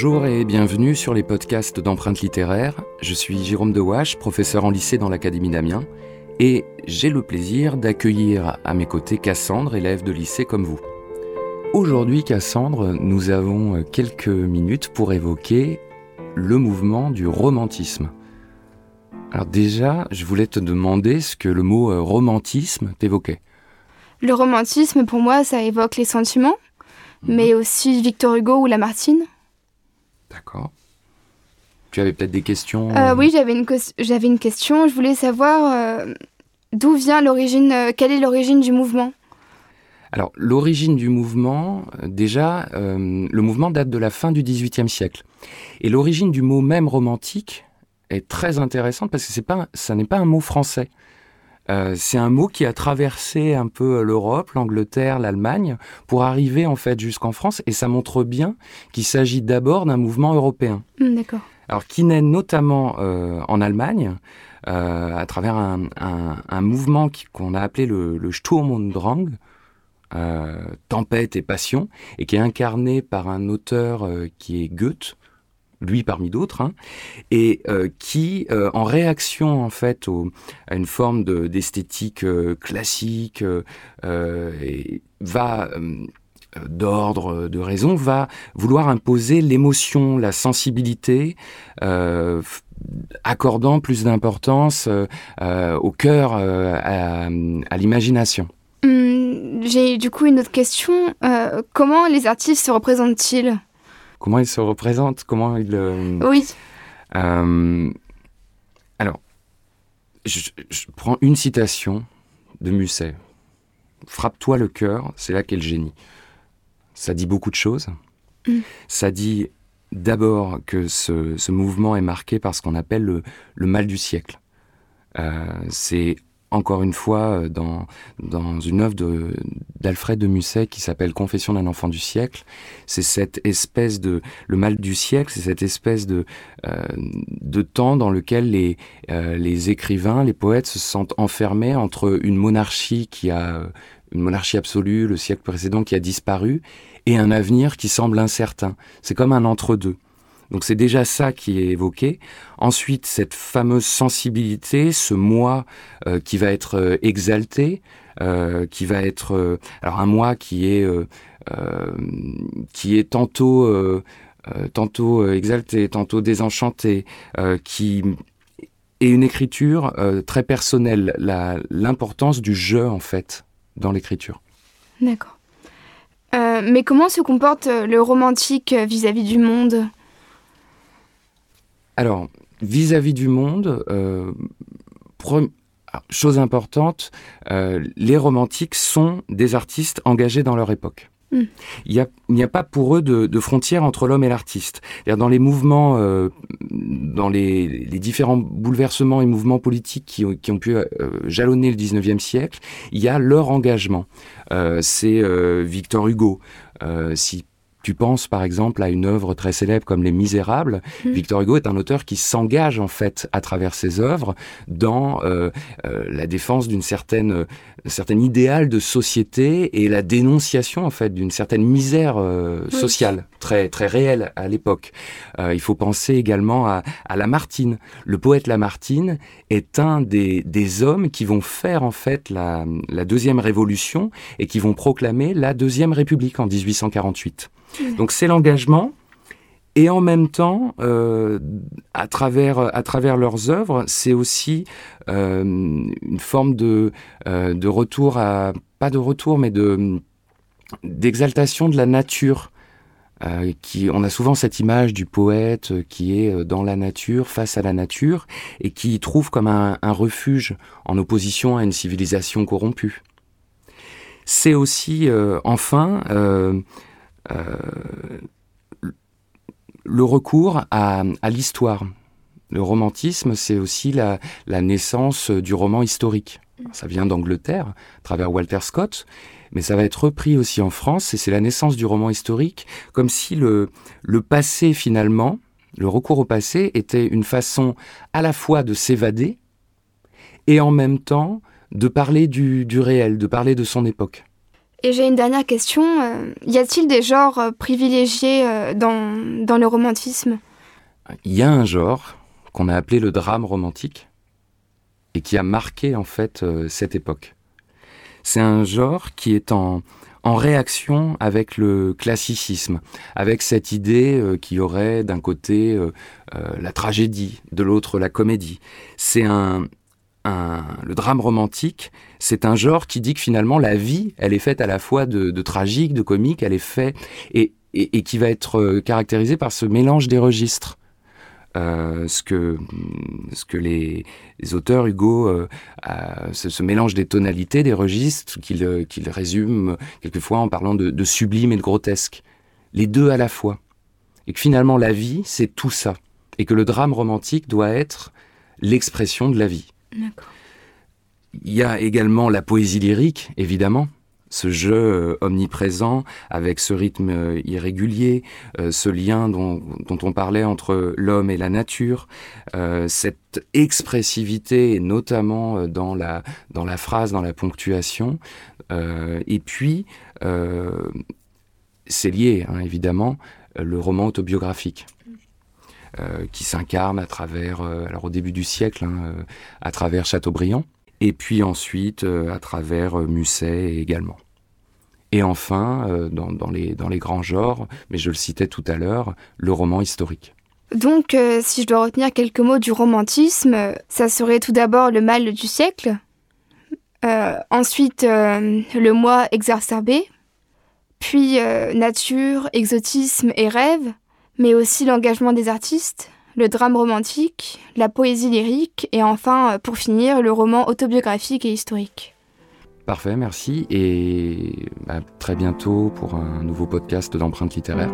Bonjour et bienvenue sur les podcasts d'empreintes littéraires. Je suis Jérôme Dewache, professeur en lycée dans l'Académie d'Amiens, et j'ai le plaisir d'accueillir à mes côtés Cassandre, élève de lycée comme vous. Aujourd'hui, Cassandre, nous avons quelques minutes pour évoquer le mouvement du romantisme. Alors déjà, je voulais te demander ce que le mot euh, romantisme t'évoquait. Le romantisme, pour moi, ça évoque les sentiments, Mhm. mais aussi Victor Hugo ou Lamartine. D'accord. Tu avais peut-être des questions Euh, oui, j'avais une, j'avais une question. Je voulais savoir euh, d'où vient l'origine, euh, quelle est l'origine du mouvement? Alors, l'origine du mouvement, euh, déjà, euh, le mouvement date de la fin du XVIIIe siècle. Et l'origine du mot même romantique est très intéressante parce que c'est pas, ça n'est pas un mot français. Euh, c'est un mot qui a traversé un peu l'Europe, l'Angleterre, l'Allemagne, pour arriver en fait jusqu'en France. Et ça montre bien qu'il s'agit d'abord d'un mouvement européen. Hmm, D'accord. Alors, qui naît notamment euh, en Allemagne, euh, à travers un, un- un mouvement qu'on a appelé le, le Sturm und Drang, euh, tempête et passion, et qui est incarné par un auteur euh, qui est Goethe, lui parmi d'autres, hein, et euh, qui, euh, en réaction en fait à une forme de- d'esthétique euh, classique, va d'ordre de raison, va vouloir imposer l'émotion, la sensibilité, accordant plus d'importance au cœur, à, l'imagination. Hmm, J'ai du coup une autre question. Comment les artistes se représentent-ils? Comment il se représente Comment il euh, Oui. euh, alors, je, je prends une citation de Musset. Frappe-toi le cœur, c'est là qu'est le génie. Ça dit beaucoup de choses. Mm. Ça dit d'abord que ce, ce mouvement est marqué par ce qu'on appelle le, le mal du siècle. Euh, c'est encore une fois euh, dans, dans une œuvre d'Alfred de, Musset qui s'appelle Confession d'un enfant du siècle. C'est cette espèce de... Le mal du siècle, c'est cette espèce de, euh, de temps dans lequel les, euh, les écrivains, les poètes se sentent enfermés entre une monarchie qui a... une monarchie absolue, le siècle précédent qui a disparu, et un avenir qui semble incertain. C'est comme un entre-deux. Donc c'est déjà ça qui est évoqué. Ensuite, cette fameuse sensibilité, ce moi euh, qui va être euh, exalté, euh, qui va être alors un moi qui est qui est tantôt tantôt exalté, tantôt désenchanté, qui est une écriture très personnelle. L'importance du jeu en fait dans l'écriture. D'accord. Mais comment se comporte le romantique vis-à-vis du monde? Alors, vis-à-vis du monde, euh, alors, chose importante, euh, les romantiques sont des artistes engagés dans leur époque. Mm. Il n'y a, pas pour eux de, de frontière entre l'homme et l'artiste. Dans les mouvements, euh, dans les, les différents bouleversements et mouvements politiques qui ont, qui ont pu euh, jalonner le 19e siècle, il y a leur engagement. Euh, C'est Victor Hugo. Si tu penses par exemple à une œuvre très célèbre comme Les Misérables, Mm. Victor Hugo est un auteur qui s'engage en fait à travers ses œuvres dans euh, euh, la défense d'une certaine, euh, certain idéal de société et la dénonciation en fait d'une certaine misère euh, Oui. sociale très très réelle à l'époque. Euh, il faut penser également à, à Lamartine. Le poète Lamartine est un des, des hommes qui vont faire en fait la, la deuxième révolution et qui vont proclamer la deuxième république en 1848. Donc c'est l'engagement. Et en même temps, euh, à, travers, à travers leurs œuvres, c'est aussi euh, une forme de, euh, de retour à... Pas de retour, mais de d'exaltation de la nature. Qui, on a souvent cette image du poète qui est dans la nature, face à la nature, et qui trouve comme un, refuge en opposition à une civilisation corrompue. C'est aussi, enfin, le recours à, à l'histoire. Le romantisme, c'est aussi la, la naissance du roman historique. Ça vient d'Angleterre, à travers Walter Scott, mais ça va être repris aussi en France, et c'est la naissance du roman historique, comme si le, le passé, finalement, le recours au passé était une façon à la fois de s'évader, et en même temps de parler du, du réel, de parler de son époque. Et j'ai une dernière question. y a-t-il des genres privilégiés dans, dans le romantisme? Il y a un genre qu'on a appelé le drame romantique et qui a marqué en fait cette époque. C'est un genre qui est en, en réaction avec le classicisme, avec cette idée euh, y aurait d'un côté euh, euh, la tragédie, de l'autre la comédie. C'est un, le drame romantique, c'est un genre qui dit que finalement la vie, elle est faite à la fois de, tragique, de comique, elle est faite et, qui va être caractérisée par ce mélange des registres. Euh, ce, que, ce que les, auteurs, Hugo, euh, ce, mélange des tonalités, des registres, qu'il euh, résume quelquefois en parlant de, sublime et de grotesque. Les deux à la fois. Et que finalement la vie, c'est tout ça. Et que le drame romantique doit être l'expression de la vie. Il y a également la poésie lyrique, évidemment, ce jeu euh, omniprésent avec ce rythme euh, irrégulier, euh, ce lien dont, on parlait entre l'homme et la nature, cette expressivité, notamment dans la, dans la phrase, dans la ponctuation, et puis, c'est lié, hein, évidemment, le roman autobiographique. Qui s'incarne à travers, alors au début du siècle, hein, à travers Chateaubriand, et puis ensuite euh, à travers euh, Musset également. Et enfin, euh, dans, les, dans les grands genres, mais je le citais tout à l'heure, le roman historique. Donc, si je dois retenir quelques mots du romantisme, ça serait tout d'abord le mal du siècle, ensuite le moi exacerbé, puis nature, exotisme et rêve, mais aussi l'engagement des artistes, le drame romantique, la poésie lyrique et enfin, euh, pour finir, le roman autobiographique et historique. Parfait, merci et à très bientôt pour un nouveau podcast d'empreintes littéraires.